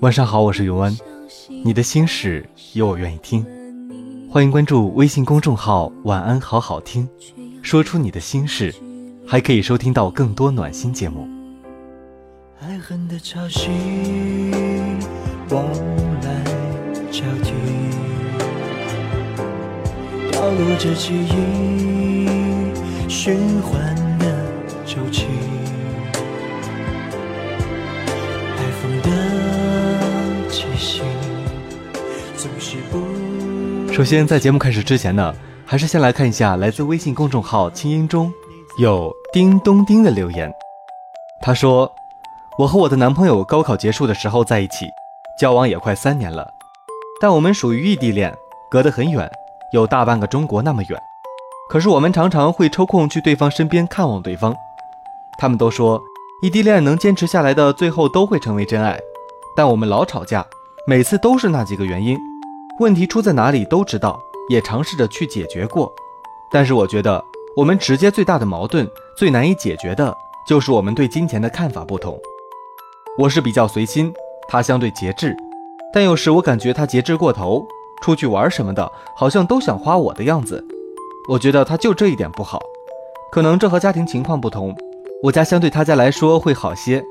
晚上好，我是永安，你的心事有我愿意听，欢迎关注微信公众号“晚安好好听”，说出你的心事，还可以收听到更多暖心节目。爱恨的潮汐，往来交替，掉落着记忆，循环首先，在节目开始之前呢，还是先来看一下来自微信公众号“清音中”有叮咚叮的留言。他说：“我和我的男朋友高考结束的时候在一起，交往也快三年了，但我们属于异地恋，隔得很远，有大半个中国那么远。可是我们常常会抽空去对方身边看望对方。他们都说，异地恋能坚持下来的，最后都会成为真爱。但我们老吵架，每次都是那几个原因。”问题出在哪里都知道，也尝试着去解决过，但是我觉得我们直接最大的矛盾、最难以解决的，就是我们对金钱的看法不同。我是比较随心，他相对节制，但有时我感觉他节制过头，出去玩什么的，好像都想花我的样子。我觉得他就这一点不好，可能这和家庭情况不同，我家相对他家来说会好些。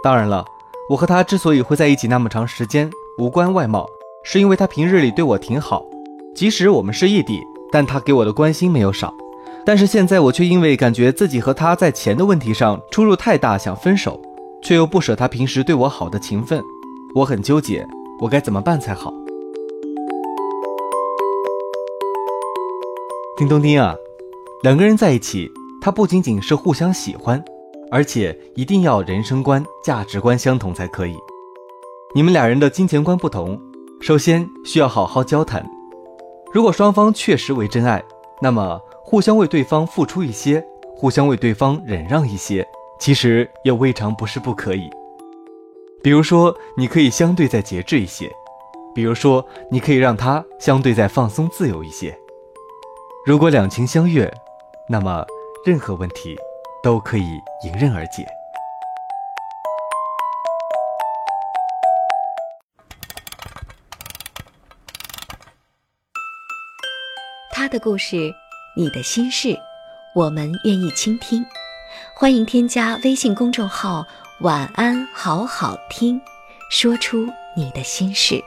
当然了，我和他之所以会在一起那么长时间，无关外貌。是因为他平日里对我挺好，即使我们是异地，但他给我的关心没有少。但是现在我却因为感觉自己和他在钱的问题上出入太大，想分手，却又不舍他平时对我好的情分，我很纠结，我该怎么办才好？叮咚叮啊，两个人在一起，他不仅仅是互相喜欢，而且一定要人生观、价值观相同才可以。你们俩人的金钱观不同。首先需要好好交谈，如果双方确实为真爱，那么互相为对方付出一些，互相为对方忍让一些，其实也未尝不是不可以。比如说，你可以相对再节制一些；比如说，你可以让他相对再放松自由一些。如果两情相悦，那么任何问题都可以迎刃而解。他的故事，你的心事，我们愿意倾听。欢迎添加微信公众号“晚安好好听”，说出你的心事。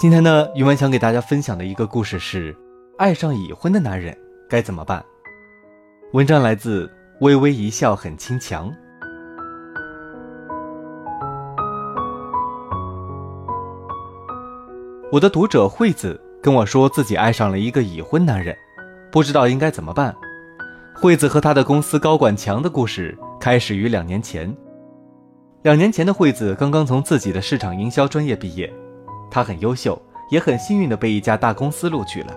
今天呢，余文想给大家分享的一个故事是：爱上已婚的男人该怎么办？文章来自微微一笑很倾强。我的读者惠子跟我说，自己爱上了一个已婚男人，不知道应该怎么办。惠子和她的公司高管强的故事开始于两年前。两年前的惠子刚刚从自己的市场营销专业毕业，她很优秀，也很幸运的被一家大公司录取了。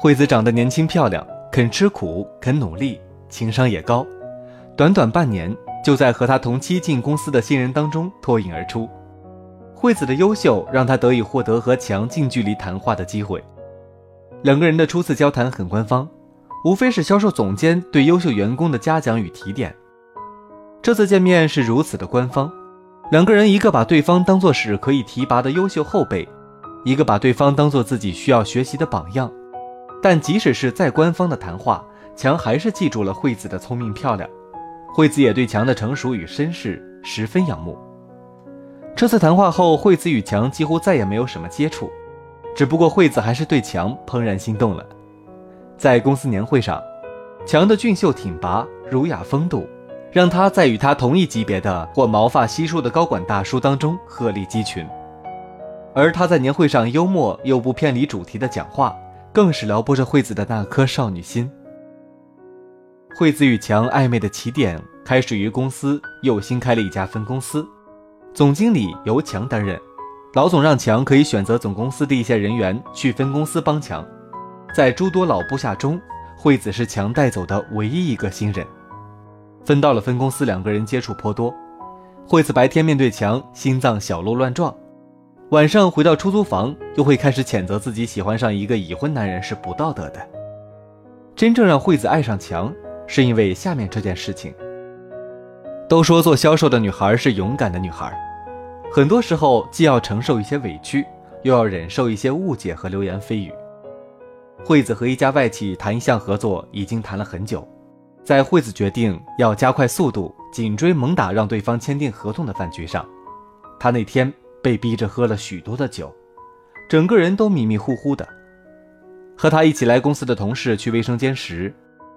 惠子长得年轻漂亮，肯吃苦，肯努力，情商也高，短短半年就在和她同期进公司的新人当中脱颖而出。惠子的优秀让她得以获得和强近距离谈话的机会。两个人的初次交谈很官方，无非是销售总监对优秀员工的嘉奖与提点。这次见面是如此的官方，两个人一个把对方当作是可以提拔的优秀后辈，一个把对方当做自己需要学习的榜样。但即使是再官方的谈话，强还是记住了惠子的聪明漂亮。惠子也对强的成熟与绅士十分仰慕。这次谈话后，惠子与强几乎再也没有什么接触，只不过惠子还是对强怦然心动了。在公司年会上，强的俊秀挺拔、儒雅风度，让他在与他同一级别的或毛发稀疏的高管大叔当中鹤立鸡群。而他在年会上幽默又不偏离主题的讲话，更是撩拨着惠子的那颗少女心。惠子与强暧昧的起点开始于公司又新开了一家分公司，总经理由强担任。老总让强可以选择总公司的一些人员去分公司帮强。在诸多老部下中，惠子是强带走的唯一一个新人。分到了分公司，两个人接触颇多。惠子白天面对强，心脏小鹿乱撞；晚上回到出租房，又会开始谴责自己喜欢上一个已婚男人是不道德的。真正让惠子爱上强。是因为下面这件事情。都说做销售的女孩是勇敢的女孩，很多时候既要承受一些委屈，又要忍受一些误解和流言蜚语。惠子和一家外企谈一项合作，已经谈了很久，在惠子决定要加快速度，紧追猛打，让对方签订合同的饭局上，她那天被逼着喝了许多的酒，整个人都迷迷糊糊的。和他一起来公司的同事去卫生间时。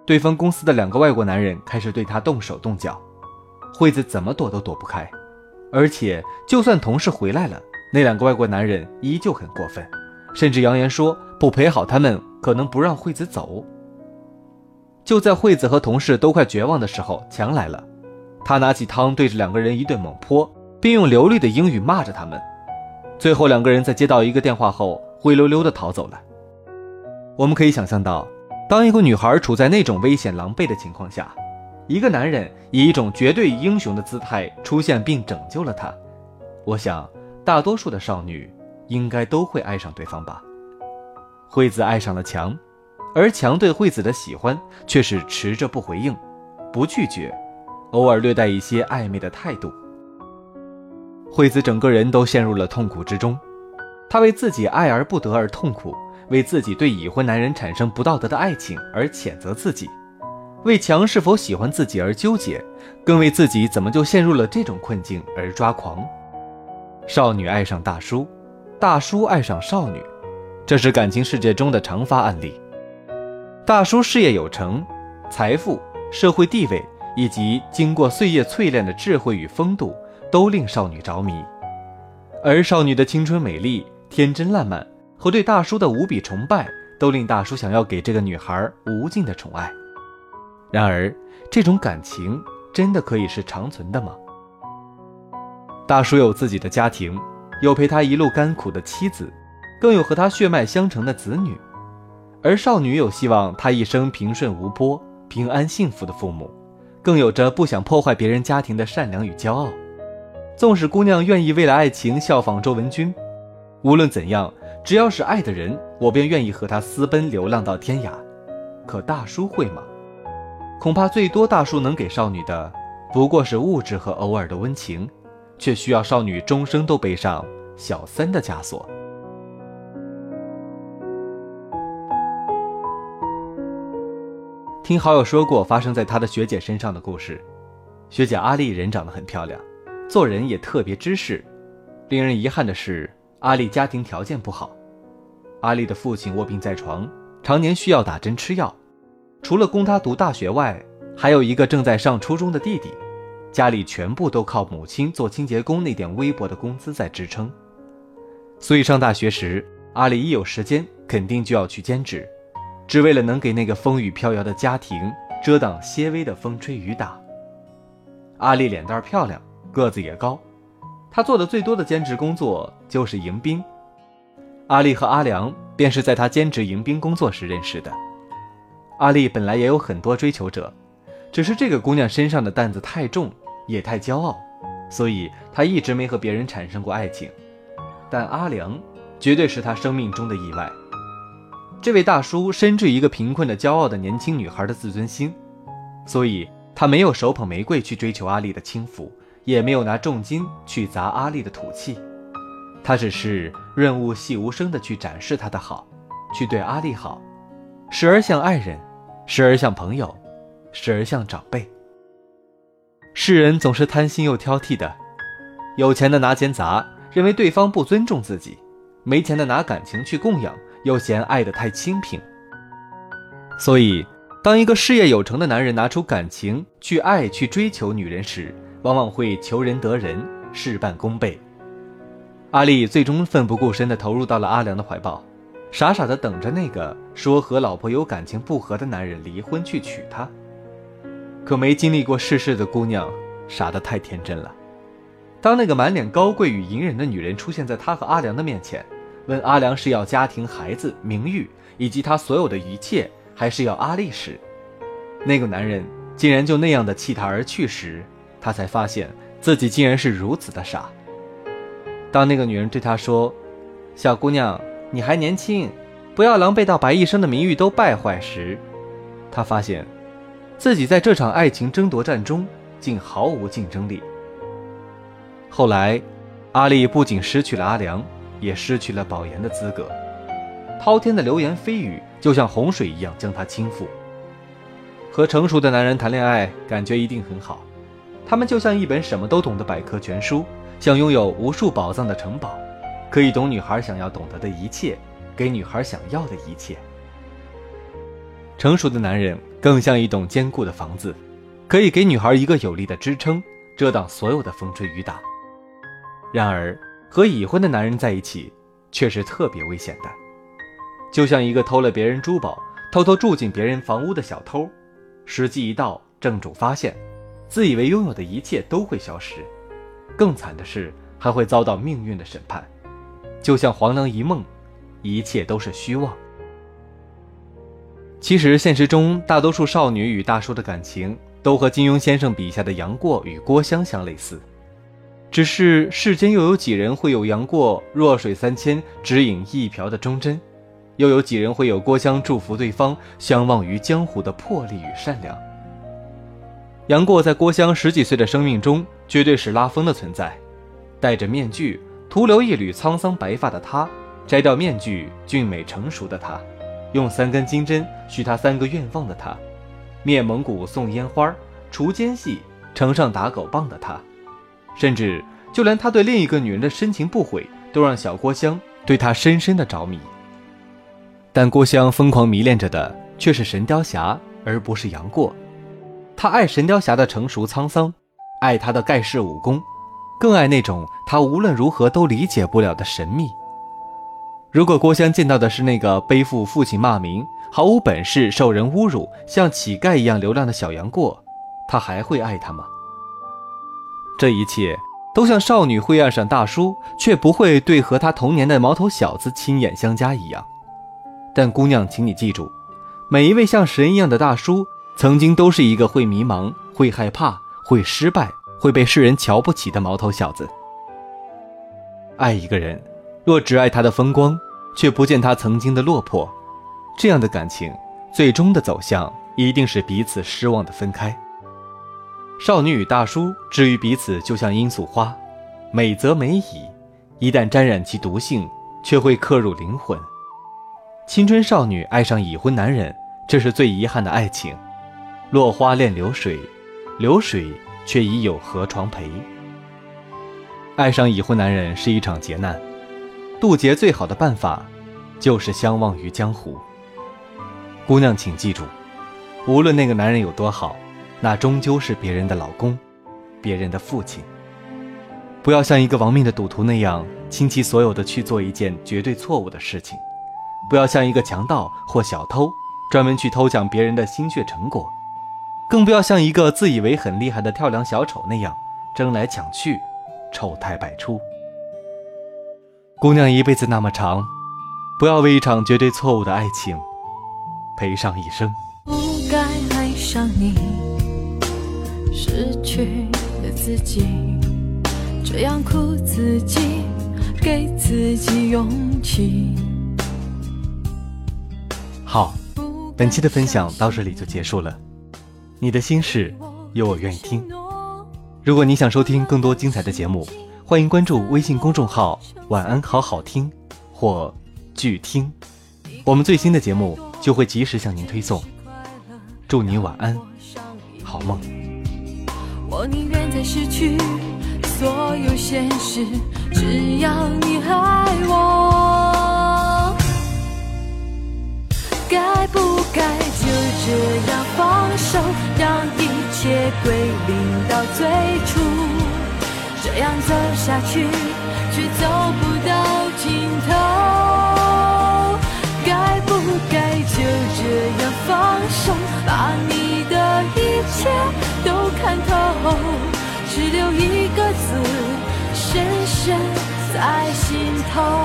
对方公司的两个外国男人开始对她动手动脚，惠子怎么躲都躲不开，而且就算同事回来了，那两个外国男人依旧很过分，甚至扬言说不陪好他们，可能不让惠子走。就在惠子和同事都快绝望的时候，强来了，他拿起汤对着两个人一顿猛泼，并用流利的英语骂着他们。最后两个人在接到一个电话后，灰溜溜地逃走了。我们可以想象到。当一个女孩处在那种危险狼狈的情况下，一个男人以一种绝对英雄的姿态出现并拯救了她，我想大多数的少女应该都会爱上对方吧。惠子爱上了强，而强对惠子的喜欢却是持着不回应，不拒绝，偶尔略带一些暧昧的态度。惠子整个人都陷入了痛苦之中，她为自己爱而不得而痛苦。为自己对已婚男人产生不道德的爱情而谴责自己，为强是否喜欢自己而纠结，更为自己怎么就陷入了这种困境而抓狂。少女爱上大叔，大叔爱上少女，这是感情世界中的常发案例。大叔事业有成，财富、社会地位以及经过岁月淬炼的智慧与风度，都令少女着迷，而少女的青春美丽、天真烂漫。和对大叔的无比崇拜，都令大叔想要给这个女孩无尽的宠爱。然而，这种感情真的可以是长存的吗？大叔有自己的家庭，有陪他一路甘苦的妻子，更有和他血脉相承的子女，而少女有希望他一生平顺无波、平安幸福的父母，更有着不想破坏别人家庭的善良与骄傲。纵使姑娘愿意为了爱情效仿周文君，无论怎样。只要是爱的人，我便愿意和他私奔流浪到天涯。可大叔会吗？恐怕最多大叔能给少女的，不过是物质和偶尔的温情，却需要少女终生都背上小三的枷锁。听好友说过发生在他的学姐身上的故事，学姐阿丽人长得很漂亮，做人也特别知识。令人遗憾的是。阿丽家庭条件不好，阿丽的父亲卧病在床，常年需要打针吃药。除了供他读大学外，还有一个正在上初中的弟弟，家里全部都靠母亲做清洁工那点微薄的工资在支撑。所以上大学时，阿丽一有时间，肯定就要去兼职，只为了能给那个风雨飘摇的家庭遮挡些微的风吹雨打。阿丽脸蛋漂亮，个子也高。她做的最多的兼职工作就是迎宾，阿丽和阿良便是在他兼职迎宾工作时认识的。阿丽本来也有很多追求者，只是这个姑娘身上的担子太重，也太骄傲，所以她一直没和别人产生过爱情。但阿良绝对是她生命中的意外。这位大叔深知一个贫困的骄傲的年轻女孩的自尊心，所以他没有手捧玫瑰去追求阿丽的轻浮。也没有拿重金去砸阿丽的土气，他只是润物细无声的去展示他的好，去对阿丽好，时而像爱人，时而像朋友，时而像长辈。世人总是贪心又挑剔的，有钱的拿钱砸，认为对方不尊重自己；没钱的拿感情去供养，又嫌爱得太清贫。所以，当一个事业有成的男人拿出感情去爱、去追求女人时，往往会求人得人，事半功倍。阿丽最终奋不顾身地投入到了阿良的怀抱，傻傻的等着那个说和老婆有感情不和的男人离婚去娶她。可没经历过世事的姑娘，傻得太天真了。当那个满脸高贵与隐忍的女人出现在他和阿良的面前，问阿良是要家庭、孩子、名誉以及他所有的一切，还是要阿丽时，那个男人竟然就那样的弃她而去时，他才发现自己竟然是如此的傻。当那个女人对他说：“小姑娘，你还年轻，不要狼狈到把一生的名誉都败坏时，他发现，自己在这场爱情争夺战中竟毫无竞争力。后来，阿丽不仅失去了阿良，也失去了保研的资格。滔天的流言蜚语就像洪水一样将她倾覆。和成熟的男人谈恋爱，感觉一定很好，他们就像一本什么都懂的百科全书，像拥有无数宝藏的城堡，可以懂女孩想要懂得的一切，给女孩想要的一切。成熟的男人更像一栋坚固的房子，可以给女孩一个有力的支撑，遮挡所有的风吹雨打。然而，和已婚的男人在一起，却是特别危险的，就像一个偷了别人珠宝、偷偷住进别人房屋的小偷，时机一到，正主发现，自以为拥有的一切都会消失，更惨的是，还会遭到命运的审判，就像黄粱一梦，一切都是虚妄。其实，现实中大多数少女与大叔的感情，都和金庸先生笔下的杨过与郭襄相类似。只是世间又有几人会有杨过弱水三千只饮一瓢的忠贞，又有几人会有郭襄祝福对方相忘于江湖的魄力与善良？杨过在郭襄十几岁的生命中绝对是拉风的存在，戴着面具徒留一缕沧桑白发的他，摘掉面具俊美成熟的他，用三根金针许他三个愿望的他，灭蒙古送烟花除奸细呈上打狗棒的他。甚至就连他对另一个女人的深情不悔，都让小郭襄对他深深的着迷。但郭襄疯狂迷恋着的却是神雕侠，而不是杨过。他爱神雕侠的成熟沧桑，爱他的盖世武功，更爱那种他无论如何都理解不了的神秘。如果郭襄见到的是那个背负父亲骂名、毫无本事、受人侮辱、像乞丐一样流浪的小杨过，他还会爱他吗？这一切都像少女会爱上大叔，却不会对和她同年的毛头小子亲眼相加一样。但姑娘，请你记住，每一位像神一样的大叔，曾经都是一个会迷茫、会害怕、会失败、会被世人瞧不起的毛头小子。爱一个人，若只爱他的风光，却不见他曾经的落魄，这样的感情，最终的走向一定是彼此失望的分开。少女与大叔至于彼此，就像罂粟花，美则美矣，一旦沾染其毒性，却会刻入灵魂。青春少女爱上已婚男人，这是最遗憾的爱情。落花恋流水，流水却已有河床陪。爱上已婚男人是一场劫难，渡劫最好的办法，就是相忘于江湖。姑娘，请记住，无论那个男人有多好。那终究是别人的老公，别人的父亲。不要像一个亡命的赌徒那样倾其所有的去做一件绝对错误的事情，不要像一个强盗或小偷专门去偷抢别人的心血成果，更不要像一个自以为很厉害的跳梁小丑那样争来抢去，丑态百出。姑娘一辈子那么长，不要为一场绝对错误的爱情赔上一生。不该爱上你。失去了自己，这样哭自己，给自己勇气。好，本期的分享到这里就结束了。你的心事，有我愿意听。如果你想收听更多精彩的节目，欢迎关注微信公众号“晚安好好听”或“剧听”，我们最新的节目就会及时向您推送。祝你晚安，好梦。我宁愿再失去所有现实，只要你爱我。该不该就这样放手，让一切归零到最初？这样走下去，却走不到尽头。该不？该就这样放手，把你的一切都看透，只留一个字，深深在心头。